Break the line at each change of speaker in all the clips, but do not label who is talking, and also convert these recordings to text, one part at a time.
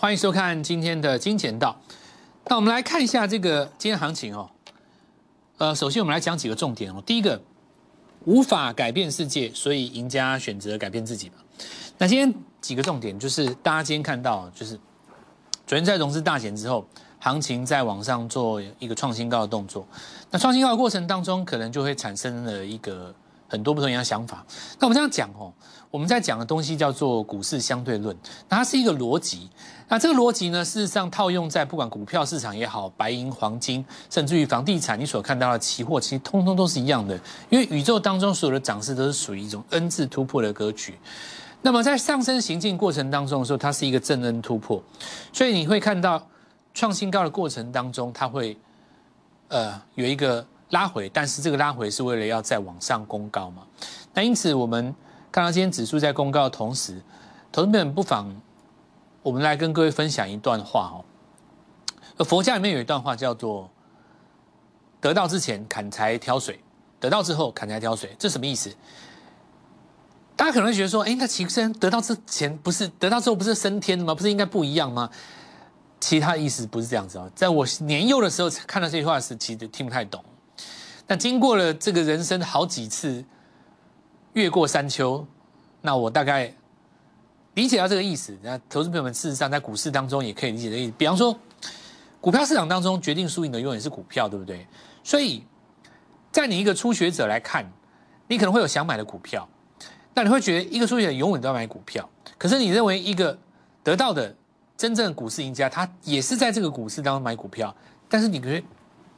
欢迎收看今天的金钱道。那我们来看一下这个今天行情哦。呃，首先我们来讲几个重点哦。第一个，无法改变世界，所以赢家选择改变自己嘛。那今天几个重点就是大家今天看到，就是昨天在融资大减之后，行情在往上做一个创新高的动作。那创新高的过程当中，可能就会产生了一个很多不同样的想法。那我们这样讲哦。我们在讲的东西叫做股市相对论，那它是一个逻辑。那这个逻辑呢，事实上套用在不管股票市场也好，白银、黄金，甚至于房地产，你所看到的期货，其实通通都是一样的。因为宇宙当中所有的涨势都是属于一种 N 字突破的格局。那么在上升行进过程当中的时候，它是一个正 N 突破，所以你会看到创新高的过程当中，它会呃有一个拉回，但是这个拉回是为了要再往上攻高嘛？那因此我们。看到今天指数在公告的同时，投资们不妨我们来跟各位分享一段话哦。佛家里面有一段话叫做“得到之前砍柴挑水，得到之后砍柴挑水”，这什么意思？大家可能会觉得说：“哎，那其实得到之前不是得到之后不是升天的吗？不是应该不一样吗？”其他意思不是这样子哦。在我年幼的时候看到这句话时，其实听不太懂。那经过了这个人生好几次。越过山丘，那我大概理解到这个意思。那投资朋友们，事实上在股市当中也可以理解的意思。比方说，股票市场当中决定输赢的永远是股票，对不对？所以，在你一个初学者来看，你可能会有想买的股票，那你会觉得一个初学者永远都要买股票。可是你认为一个得到的真正股市赢家，他也是在这个股市当中买股票，但是你可以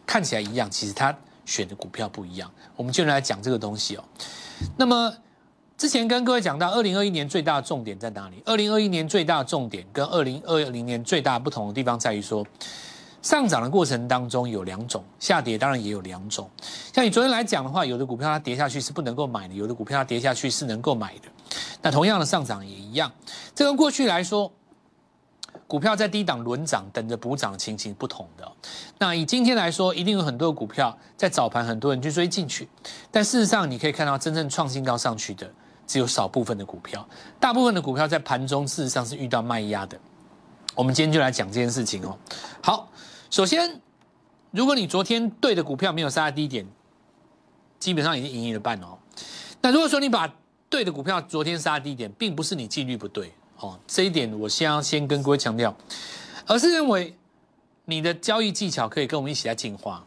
看起来一样，其实他选的股票不一样。我们就来讲这个东西哦。那么，之前跟各位讲到，二零二一年最大的重点在哪里？二零二一年最大的重点跟二零二零年最大不同的地方在于说，上涨的过程当中有两种，下跌当然也有两种。像你昨天来讲的话，有的股票它跌下去是不能够买的，有的股票它跌下去是能够买的。那同样的上涨也一样，这跟过去来说。股票在低档轮涨，等着补涨情形不同的。那以今天来说，一定有很多股票在早盘，很多人去追进去。但事实上，你可以看到真正创新高上去的，只有少部分的股票。大部分的股票在盘中事实上是遇到卖压的。我们今天就来讲这件事情哦。好，首先，如果你昨天对的股票没有杀低点，基本上已经赢一半哦。那如果说你把对的股票昨天杀低点，并不是你纪律不对。哦，这一点我先要先跟各位强调，而是认为你的交易技巧可以跟我们一起来进化。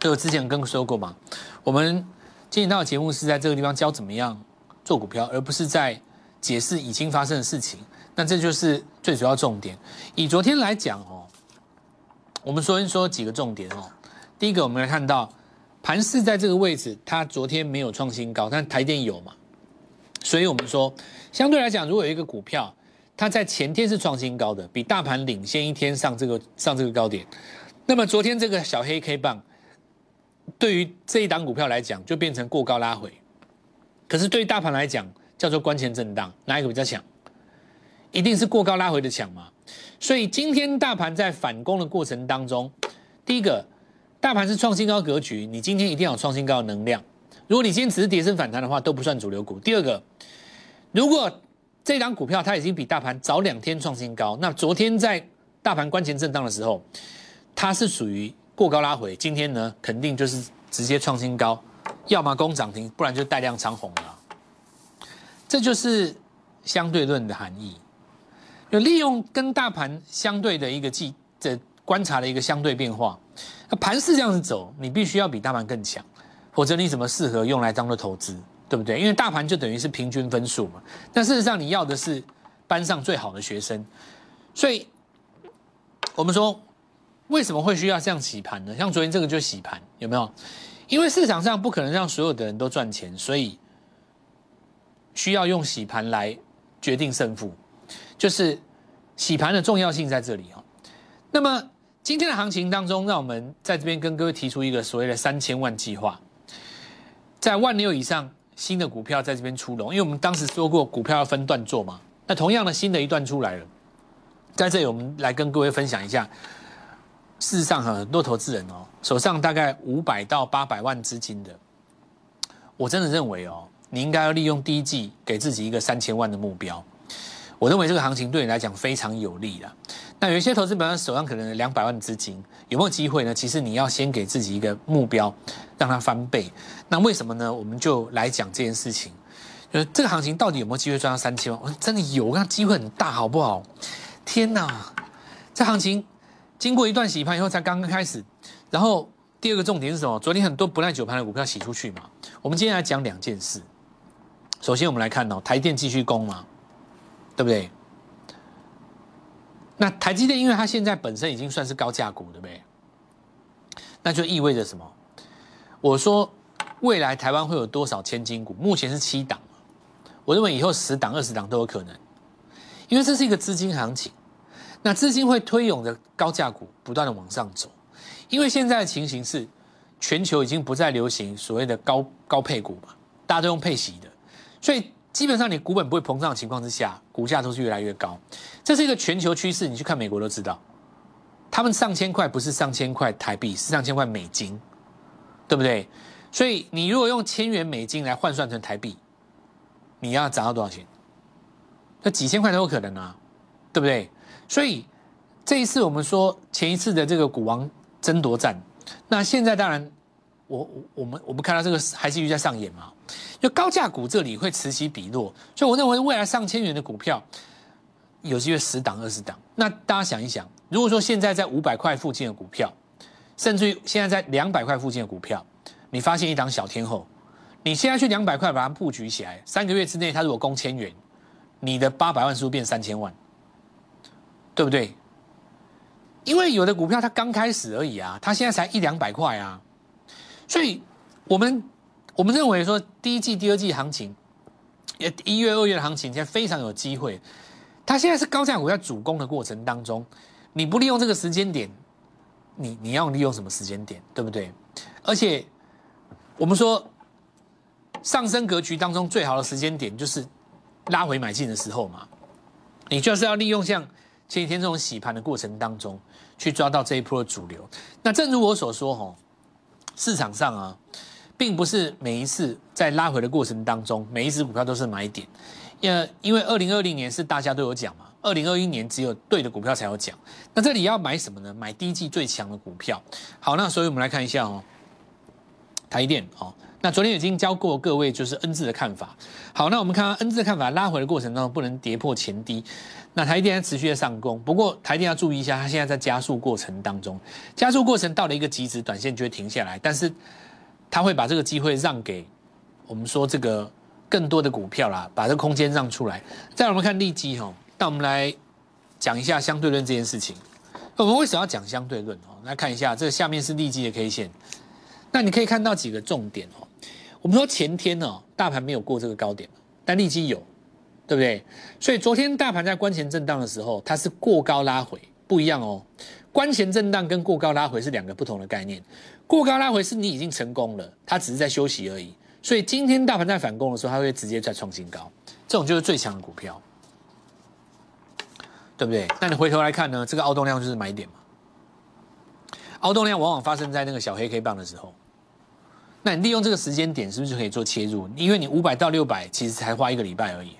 就我之前跟说过嘛，我们今天到的节目是在这个地方教怎么样做股票，而不是在解释已经发生的事情。那这就是最主要重点。以昨天来讲哦，我们说一说几个重点哦。第一个，我们来看到盘势在这个位置，它昨天没有创新高，但台电有嘛？所以我们说。相对来讲，如果有一个股票，它在前天是创新高的，比大盘领先一天上这个上这个高点，那么昨天这个小黑 K 棒，对于这一档股票来讲，就变成过高拉回。可是对于大盘来讲，叫做关前震荡，哪一个比较强？一定是过高拉回的强嘛。所以今天大盘在反攻的过程当中，第一个，大盘是创新高格局，你今天一定要有创新高的能量。如果你今天只是跌升反弹的话，都不算主流股。第二个。如果这张股票它已经比大盘早两天创新高，那昨天在大盘关前震荡的时候，它是属于过高拉回，今天呢肯定就是直接创新高，要么攻涨停，不然就带量长红了。这就是相对论的含义，有利用跟大盘相对的一个记的观察的一个相对变化。盘是这样子走，你必须要比大盘更强，否则你怎么适合用来当做投资？对不对？因为大盘就等于是平均分数嘛。但事实上，你要的是班上最好的学生。所以，我们说为什么会需要这样洗盘呢？像昨天这个就洗盘，有没有？因为市场上不可能让所有的人都赚钱，所以需要用洗盘来决定胜负。就是洗盘的重要性在这里哈。那么今天的行情当中，让我们在这边跟各位提出一个所谓的三千万计划，在万六以上。新的股票在这边出笼，因为我们当时说过股票要分段做嘛。那同样的新的一段出来了，在这里我们来跟各位分享一下。事实上，很多投资人哦，手上大概五百到八百万资金的，我真的认为哦，你应该要利用第一季给自己一个三千万的目标。我认为这个行情对你来讲非常有利的。那有一些投资者手上可能两百万资金，有没有机会呢？其实你要先给自己一个目标，让它翻倍。那为什么呢？我们就来讲这件事情，就是这个行情到底有没有机会赚到三千万？我真的有，那机会很大，好不好？天哪，这行情经过一段洗盘以后才刚刚开始。然后第二个重点是什么？昨天很多不耐久盘的股票洗出去嘛。我们今天来讲两件事。首先我们来看哦，台电继续攻嘛，对不对？那台积电，因为它现在本身已经算是高价股，对不对？那就意味着什么？我说未来台湾会有多少千金股？目前是七档，我认为以后十档、二十档都有可能，因为这是一个资金行情。那资金会推涌的高价股不断的往上走，因为现在的情形是全球已经不再流行所谓的高高配股嘛，大家都用配息的，所以。基本上，你股本不会膨胀的情况之下，股价都是越来越高。这是一个全球趋势，你去看美国都知道，他们上千块不是上千块台币，是上千块美金，对不对？所以你如果用千元美金来换算成台币，你要涨到多少钱？那几千块都有可能啊，对不对？所以这一次我们说前一次的这个股王争夺战，那现在当然。我我们我们看到这个还是继续在上演嘛？就高价股这里会此起彼落，所以我认为未来上千元的股票有机会十档二十档。那大家想一想，如果说现在在五百块附近的股票，甚至于现在在两百块附近的股票，你发现一档小天后，你现在去两百块把它布局起来，三个月之内它如果攻千元，你的八百万是不是变三千万？对不对？因为有的股票它刚开始而已啊，它现在才一两百块啊。所以，我们我们认为说，第一季、第二季行情，也一月、二月的行情，现在非常有机会。它现在是高价股在主攻的过程当中，你不利用这个时间点，你你要利用什么时间点，对不对？而且，我们说上升格局当中最好的时间点就是拉回买进的时候嘛，你就是要利用像前几天这种洗盘的过程当中，去抓到这一波的主流。那正如我所说，吼。市场上啊，并不是每一次在拉回的过程当中，每一只股票都是买点。因因为二零二零年是大家都有讲嘛，二零二一年只有对的股票才有讲。那这里要买什么呢？买第一季最强的股票。好，那所以我们来看一下哦，台电哦。那昨天已经教过各位就是 N 字的看法。好，那我们看看 N 字的看法，拉回的过程当中不能跌破前低。那台电持续的上攻，不过台电要注意一下，它现在在加速过程当中，加速过程到了一个极值，短线就会停下来。但是它会把这个机会让给我们说这个更多的股票啦，把这个空间让出来。再我们看利基哈，那我们来讲一下相对论这件事情。我们为什么要讲相对论哦？来看一下，这下面是利基的 K 线，那你可以看到几个重点哦。我们说前天呢，大盘没有过这个高点，但利基有，对不对？所以昨天大盘在关前震荡的时候，它是过高拉回，不一样哦。关前震荡跟过高拉回是两个不同的概念。过高拉回是你已经成功了，它只是在休息而已。所以今天大盘在反攻的时候，它会直接再创新高，这种就是最强的股票，对不对？那你回头来看呢，这个凹动量就是买点嘛。凹动量往往发生在那个小黑 K 棒的时候。那你利用这个时间点，是不是就可以做切入？因为你五百到六百，其实才花一个礼拜而已，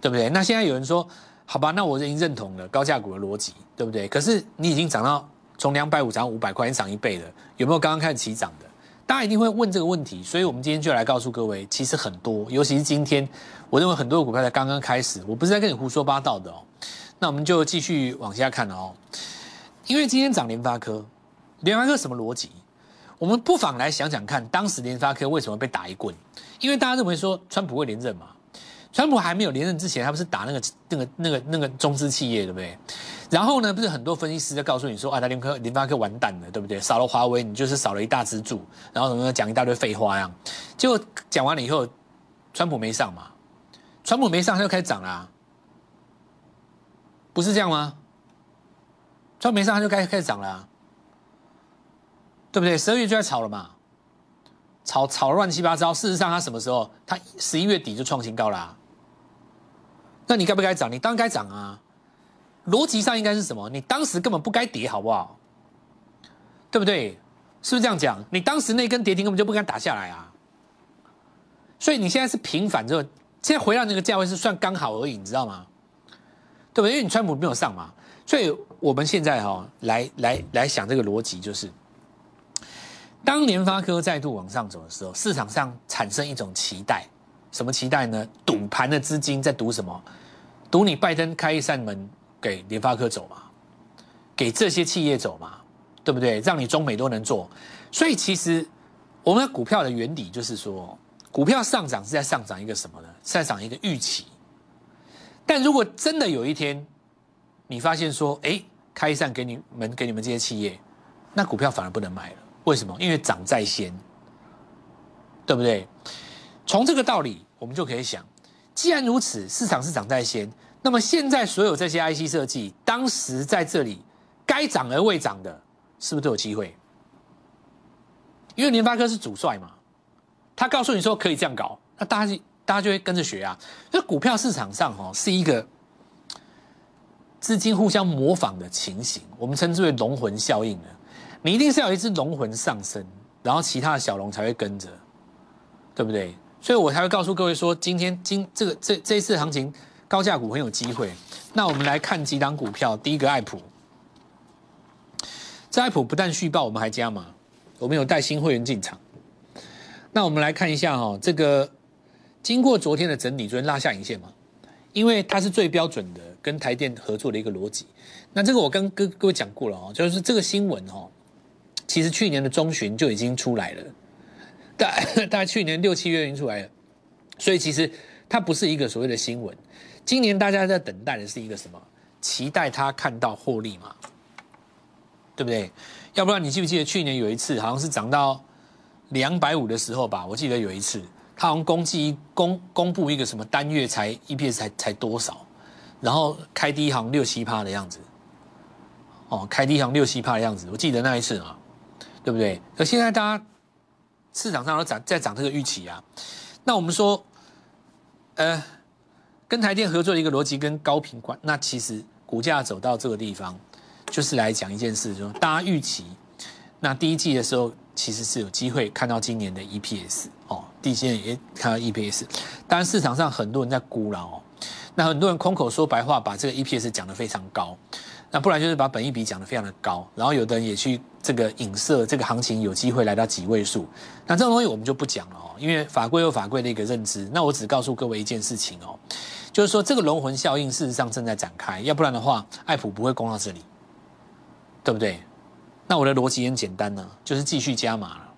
对不对？那现在有人说，好吧，那我已经认同了高价股的逻辑，对不对？可是你已经涨到从两百五涨到五百块，已经涨一倍了，有没有刚刚开始起涨的？大家一定会问这个问题，所以我们今天就来告诉各位，其实很多，尤其是今天，我认为很多的股票才刚刚开始，我不是在跟你胡说八道的哦。那我们就继续往下看哦，因为今天涨联发科，联发科什么逻辑？我们不妨来想想看，当时联发科为什么被打一棍？因为大家认为说川普会连任嘛，川普还没有连任之前，他不是打那个那个那个那个中资企业，对不对？然后呢，不是很多分析师在告诉你说啊，他联科联发科完蛋了，对不对？少了华为，你就是少了一大支柱，然后什么讲一大堆废话呀。结果讲完了以后，川普没上嘛，川普没上，他就开始涨啦，不是这样吗？川普没上，他就开开始涨了。对不对？十二月就在炒了嘛，炒炒乱七八糟。事实上，它什么时候？它十一月底就创新高啦。那你该不该涨？你当然该涨啊。逻辑上应该是什么？你当时根本不该跌，好不好？对不对？是不是这样讲？你当时那根跌停根本就不该打下来啊。所以你现在是平反之后，现在回到那个价位是算刚好而已，你知道吗？对不对？因为你川普没有上嘛，所以我们现在哈来来来想这个逻辑，就是当联发科再度往上走的时候，市场上产生一种期待，什么期待呢？赌盘的资金在赌什么？赌你拜登开一扇门给联发科走嘛，给这些企业走嘛，对不对？让你中美都能做。所以其实我们的股票的原理就是说，股票上涨是在上涨一个什么呢？上涨一个预期。但如果真的有一天，你发现说，哎，开一扇给你们给你们这些企业，那股票反而不能买了。为什么？因为涨在先，对不对？从这个道理，我们就可以想，既然如此，市场是涨在先，那么现在所有这些 IC 设计，当时在这里该涨而未涨的，是不是都有机会？因为联发科是主帅嘛，他告诉你说可以这样搞，那大家大家就会跟着学啊。这股票市场上哦，是一个资金互相模仿的情形，我们称之为龙魂效应的。你一定是要一只龙魂上升，然后其他的小龙才会跟着，对不对？所以我才会告诉各位说，今天今这个这这一次行情高价股很有机会。那我们来看几档股票，第一个爱普，这爱普不但续报，我们还加码，我们有带新会员进场。那我们来看一下哈，这个经过昨天的整理，昨天拉下影线嘛，因为它是最标准的跟台电合作的一个逻辑。那这个我跟各各位讲过了哦，就是这个新闻哦。其实去年的中旬就已经出来了，大大概去年六七月已经出来了，所以其实它不是一个所谓的新闻。今年大家在等待的是一个什么？期待它看到获利嘛，对不对？要不然你记不记得去年有一次好像是涨到两百五的时候吧？我记得有一次，它好像公记公公布一个什么单月才 EPS 才才多少，然后开低行六七趴的样子，哦，开低行六七趴的样子，我记得那一次啊。对不对？可现在大家市场上都涨，在涨这个预期啊。那我们说，呃，跟台电合作的一个逻辑跟高频关，那其实股价走到这个地方，就是来讲一件事，就是大家预期，那第一季的时候其实是有机会看到今年的 EPS 哦，第一季也看到 EPS。当然市场上很多人在估了哦，那很多人空口说白话，把这个 EPS 讲得非常高。那不然就是把本益比讲得非常的高，然后有的人也去这个影射这个行情有机会来到几位数，那这种东西我们就不讲了哦，因为法规有法规的一个认知。那我只告诉各位一件事情哦，就是说这个龙魂效应事实上正在展开，要不然的话，爱普不会攻到这里，对不对？那我的逻辑很简单呢，就是继续加码了，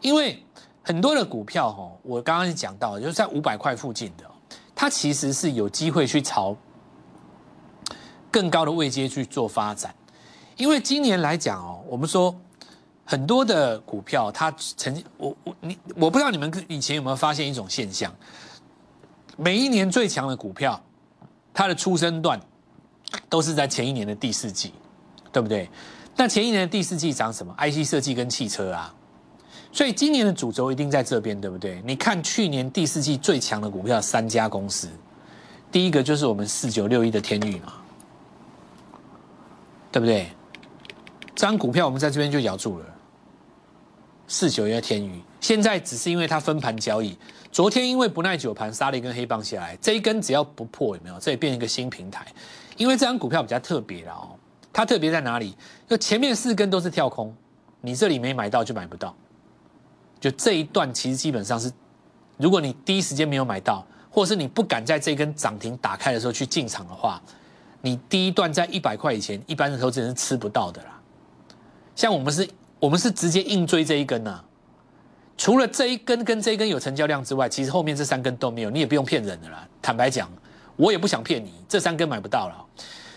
因为很多的股票哈，我刚刚讲到，就是在五百块附近的，它其实是有机会去朝。更高的位阶去做发展，因为今年来讲哦，我们说很多的股票，它曾经我我你我不知道你们以前有没有发现一种现象，每一年最强的股票，它的出生段都是在前一年的第四季，对不对？那前一年的第四季涨什么？IC 设计跟汽车啊，所以今年的主轴一定在这边，对不对？你看去年第四季最强的股票三家公司，第一个就是我们四九六一的天宇嘛。对不对？这张股票我们在这边就咬住了，四九一天宇，现在只是因为它分盘交易，昨天因为不耐久盘杀了一根黑棒下来，这一根只要不破有没有？这也变一个新平台，因为这张股票比较特别了哦，它特别在哪里？就前面四根都是跳空，你这里没买到就买不到，就这一段其实基本上是，如果你第一时间没有买到，或是你不敢在这根涨停打开的时候去进场的话。你第一段在一百块以前，一般的投资人是吃不到的啦。像我们是，我们是直接硬追这一根呐。除了这一根跟这一根有成交量之外，其实后面这三根都没有。你也不用骗人的啦。坦白讲，我也不想骗你，这三根买不到了。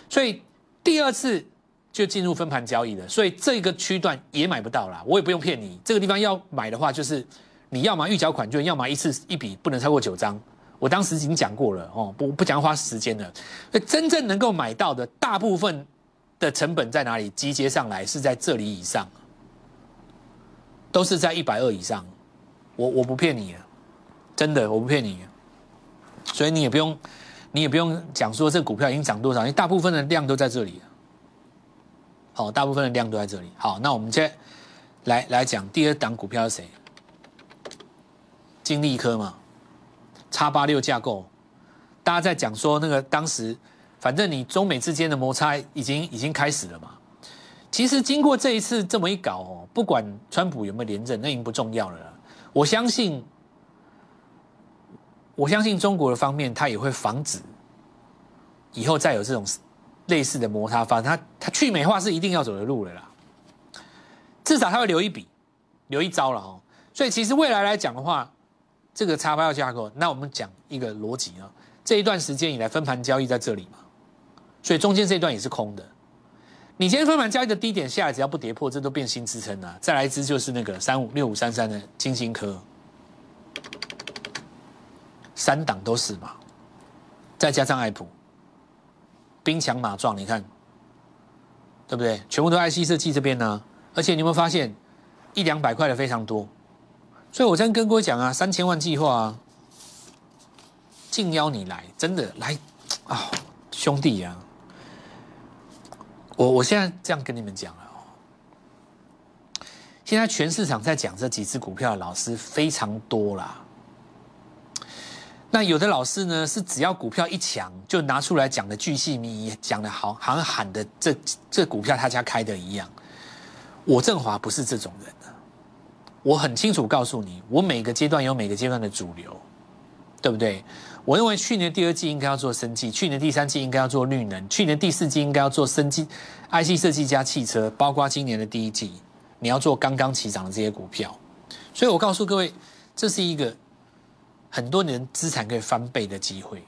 所以第二次就进入分盘交易了，所以这个区段也买不到了。我也不用骗你，这个地方要买的话，就是你要么预缴款券，要么一次一笔不能超过九张。我当时已经讲过了哦，不不讲花时间了。真正能够买到的大部分的成本在哪里？集结上来是在这里以上，都是在一百二以上。我我不骗你，真的我不骗你。所以你也不用，你也不用讲说这股票已经涨多少，因为大部分的量都在这里。好，大部分的量都在这里。好，那我们接来来讲第二档股票是谁？金利科嘛。叉八六架构，大家在讲说那个当时反正你中美之间的摩擦已经已经开始了嘛。其实经过这一次这么一搞哦，不管川普有没有连任，那已经不重要了。我相信，我相信中国的方面，他也会防止以后再有这种类似的摩擦发生。他他去美化是一定要走的路了啦，至少他会留一笔，留一招了哦。所以其实未来来讲的话，这个叉八架构，那我们讲一个逻辑啊，这一段时间以来分盘交易在这里嘛，所以中间这一段也是空的。你今天分盘交易的低点下来，只要不跌破，这都变新支撑了。再来一支就是那个三五六五三三的金星科，三档都是嘛，再加上爱普，兵强马壮，你看，对不对？全部都 IC 设计这边呢，而且你有没有发现一两百块的非常多？所以我在跟各位讲啊，三千万计划啊，敬邀你来，真的来啊，兄弟呀！我我现在这样跟你们讲了哦，现在全市场在讲这几只股票的老师非常多啦。那有的老师呢是只要股票一强就拿出来讲的巨细靡遗，讲的好好像喊的这这股票他家开的一样。我振华不是这种人的，我很清楚告诉你，我每个阶段有每个阶段的主流，对不对？我认为去年第二季应该要做生技，去年第三季应该要做绿能，去年第四季应该要做生技、IC 设计加汽车，包括今年的第一季，你要做刚刚起涨的这些股票。所以我告诉各位，这是一个很多年资产可以翻倍的机会。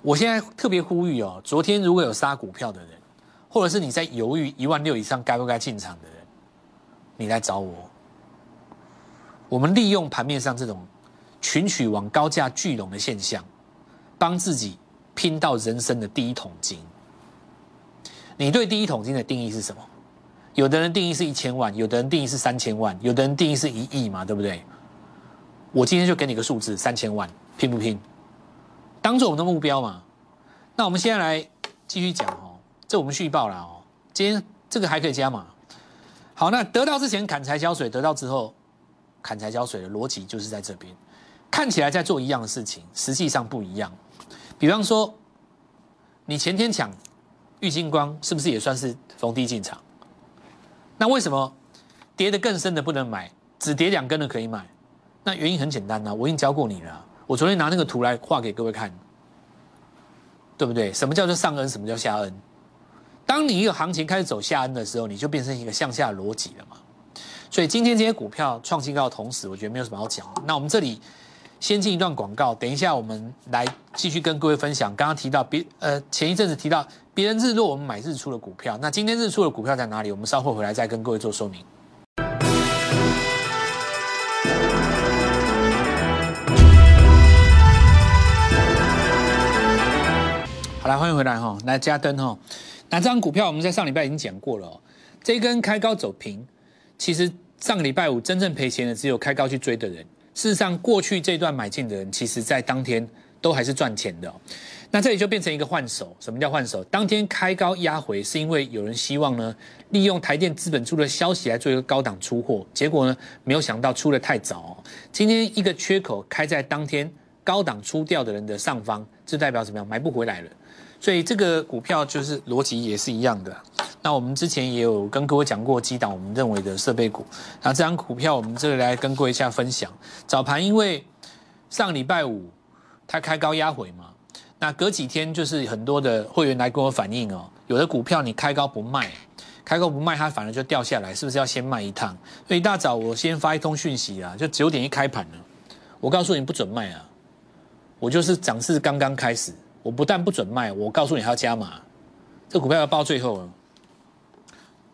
我现在特别呼吁哦，昨天如果有杀股票的人，或者是你在犹豫一万六以上该不该进场的人，你来找我，我们利用盘面上这种。群取往高价聚拢的现象，帮自己拼到人生的第一桶金。你对第一桶金的定义是什么？有的人定义是一千万，有的人定义是三千万，有的人定义是一亿嘛，对不对？我今天就给你个数字，三千万，拼不拼？当做我们的目标嘛。那我们现在来继续讲哦，这我们续报了哦。今天这个还可以加嘛？好，那得到之前砍柴浇水，得到之后砍柴浇水的逻辑就是在这边。看起来在做一样的事情，实际上不一样。比方说，你前天抢玉金光，是不是也算是逢低进场？那为什么跌得更深的不能买，只跌两根的可以买？那原因很简单呐，我已经教过你了。我昨天拿那个图来画给各位看，对不对？什么叫做上恩什么叫下恩当你一个行情开始走下恩的时候，你就变成一个向下逻辑了嘛。所以今天这些股票创新高的同时，我觉得没有什么好讲。那我们这里。先进一段广告，等一下我们来继续跟各位分享。刚刚提到别呃前一阵子提到别人日落，我们买日出的股票。那今天日出的股票在哪里？我们稍后回来再跟各位做说明。好来欢迎回来哈，来加灯哈。那这张股票我们在上礼拜已经讲过了，这根开高走平，其实上个礼拜五真正赔钱的只有开高去追的人。事实上，过去这段买进的人，其实在当天都还是赚钱的。那这里就变成一个换手。什么叫换手？当天开高压回，是因为有人希望呢，利用台电资本出的消息来做一个高档出货。结果呢，没有想到出的太早。今天一个缺口开在当天高档出掉的人的上方，这代表怎么样？买不回来了。所以这个股票就是逻辑也是一样的。那我们之前也有跟各位讲过基档，我们认为的设备股。那这张股票我们这里来跟各位一下分享。早盘因为上礼拜五它开高压回嘛，那隔几天就是很多的会员来跟我反映哦，有的股票你开高不卖，开高不卖它反而就掉下来，是不是要先卖一趟？所以一大早我先发一通讯息啊，就九点一开盘了，我告诉你不准卖啊，我就是涨势刚刚开始，我不但不准卖，我告诉你还要加码，这股票要报最后了。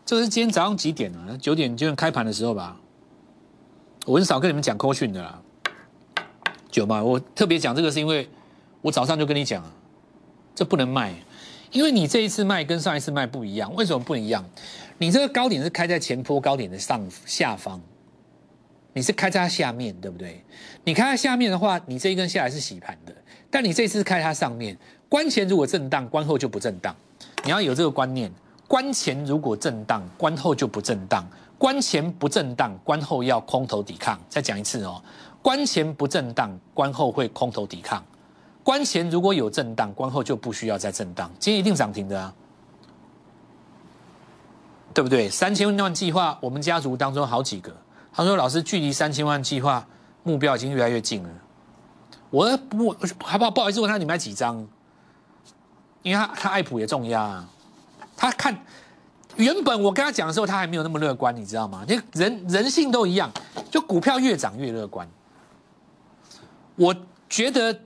这是今天早上几点啊？九点就开盘的时候吧。我很少跟你们讲扣讯的啦，九嘛。我特别讲这个是因为我早上就跟你讲，这不能卖，因为你这一次卖跟上一次卖不一样。为什么不一样？你这个高点是开在前坡高点的上下方，你是开在它下面，对不对？你开在下面的话，你这一根下来是洗盘的。但你这次开它上面，关前如果震荡，关后就不震荡。你要有这个观念。关前如果震荡，关后就不震荡；关前不震荡，关后要空头抵抗。再讲一次哦，关前不震荡，关后会空头抵抗。关前如果有震荡，关后就不需要再震荡，今天一定涨停的啊，对不对？三千万计划，我们家族当中好几个，他说老师距离三千万计划目标已经越来越近了，我不好不好？不好意思问他你买几张？因为他他爱普也重压，他看原本我跟他讲的时候，他还没有那么乐观，你知道吗？就人人性都一样，就股票越涨越乐观。我觉得。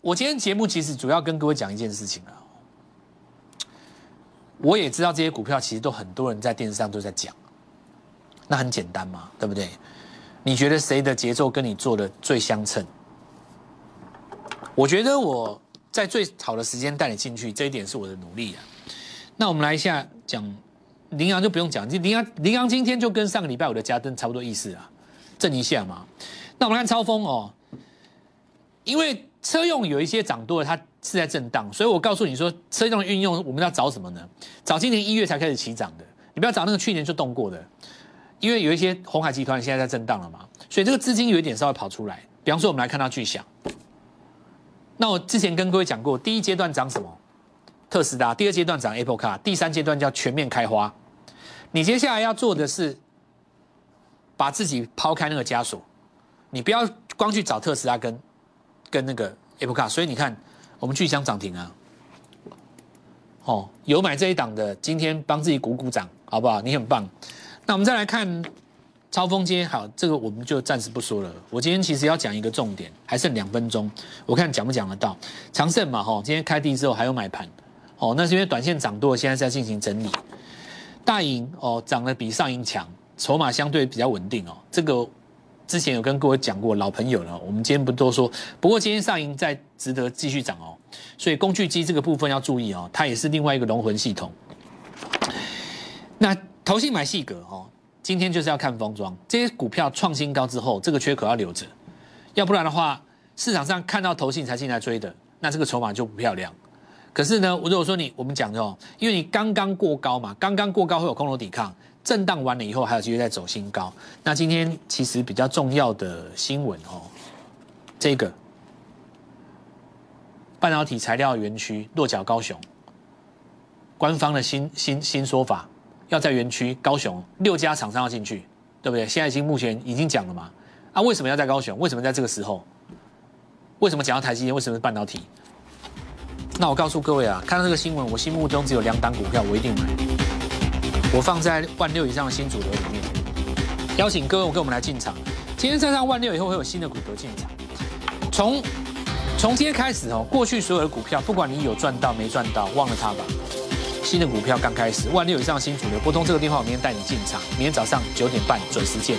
我今天节目其实主要跟各位讲一件事情啊，我也知道这些股票其实都很多人在电视上都在讲，那很简单嘛，对不对？你觉得谁的节奏跟你做的最相称？我觉得我在最好的时间带你进去，这一点是我的努力啊。那我们来一下讲羚羊就不用讲，羚羊羚羊今天就跟上个礼拜五的加登差不多意思啊，震一下嘛。那我们看超风哦，因为。车用有一些涨多了，它是在震荡，所以我告诉你说，车用的运用我们要找什么呢？找今年一月才开始起涨的，你不要找那个去年就动过的，因为有一些红海集团现在在震荡了嘛，所以这个资金有一点稍微跑出来。比方说，我们来看到巨响，那我之前跟各位讲过，第一阶段涨什么？特斯拉，第二阶段涨 Apple Car，第三阶段叫全面开花。你接下来要做的是，把自己抛开那个枷锁，你不要光去找特斯拉跟。跟那个 Apple Car，所以你看，我们巨香涨停啊，哦，有买这一档的，今天帮自己鼓鼓掌，好不好？你很棒。那我们再来看超风街，好，这个我们就暂时不说了。我今天其实要讲一个重点，还剩两分钟，我看讲不讲得到。长盛嘛，哈，今天开低之后还有买盘，哦，那是因为短线涨多，现在在进行整理。大盈哦，涨得比上盈强，筹码相对比较稳定哦，这个。之前有跟各位讲过老朋友了，我们今天不多说。不过今天上盈在值得继续涨哦，所以工具机这个部分要注意哦，它也是另外一个龙魂系统。那投信买细格哦，今天就是要看封装，这些股票创新高之后，这个缺口要留着，要不然的话，市场上看到投信才进来追的，那这个筹码就不漂亮。可是呢，我如果说你我们讲的哦，因为你刚刚过高嘛，刚刚过高会有空头抵抗。震荡完了以后，还有机会再走新高。那今天其实比较重要的新闻哦，这个半导体材料园区落脚高雄，官方的新新新说法，要在园区高雄六家厂商要进去，对不对？现在已经目前已经讲了嘛？啊，为什么要在高雄？为什么在这个时候？为什么讲到台积电？为什么是半导体？那我告诉各位啊，看到这个新闻，我心目中只有两档股票，我一定买。我放在万六以上的新主流里面，邀请各位跟我们来进场。今天站上万六以后，会有新的股票进场。从从今天开始哦，过去所有的股票，不管你有赚到没赚到，忘了它吧。新的股票刚开始，万六以上新主流，拨通这个电话，我明天带你进场。明天早上九点半准时见。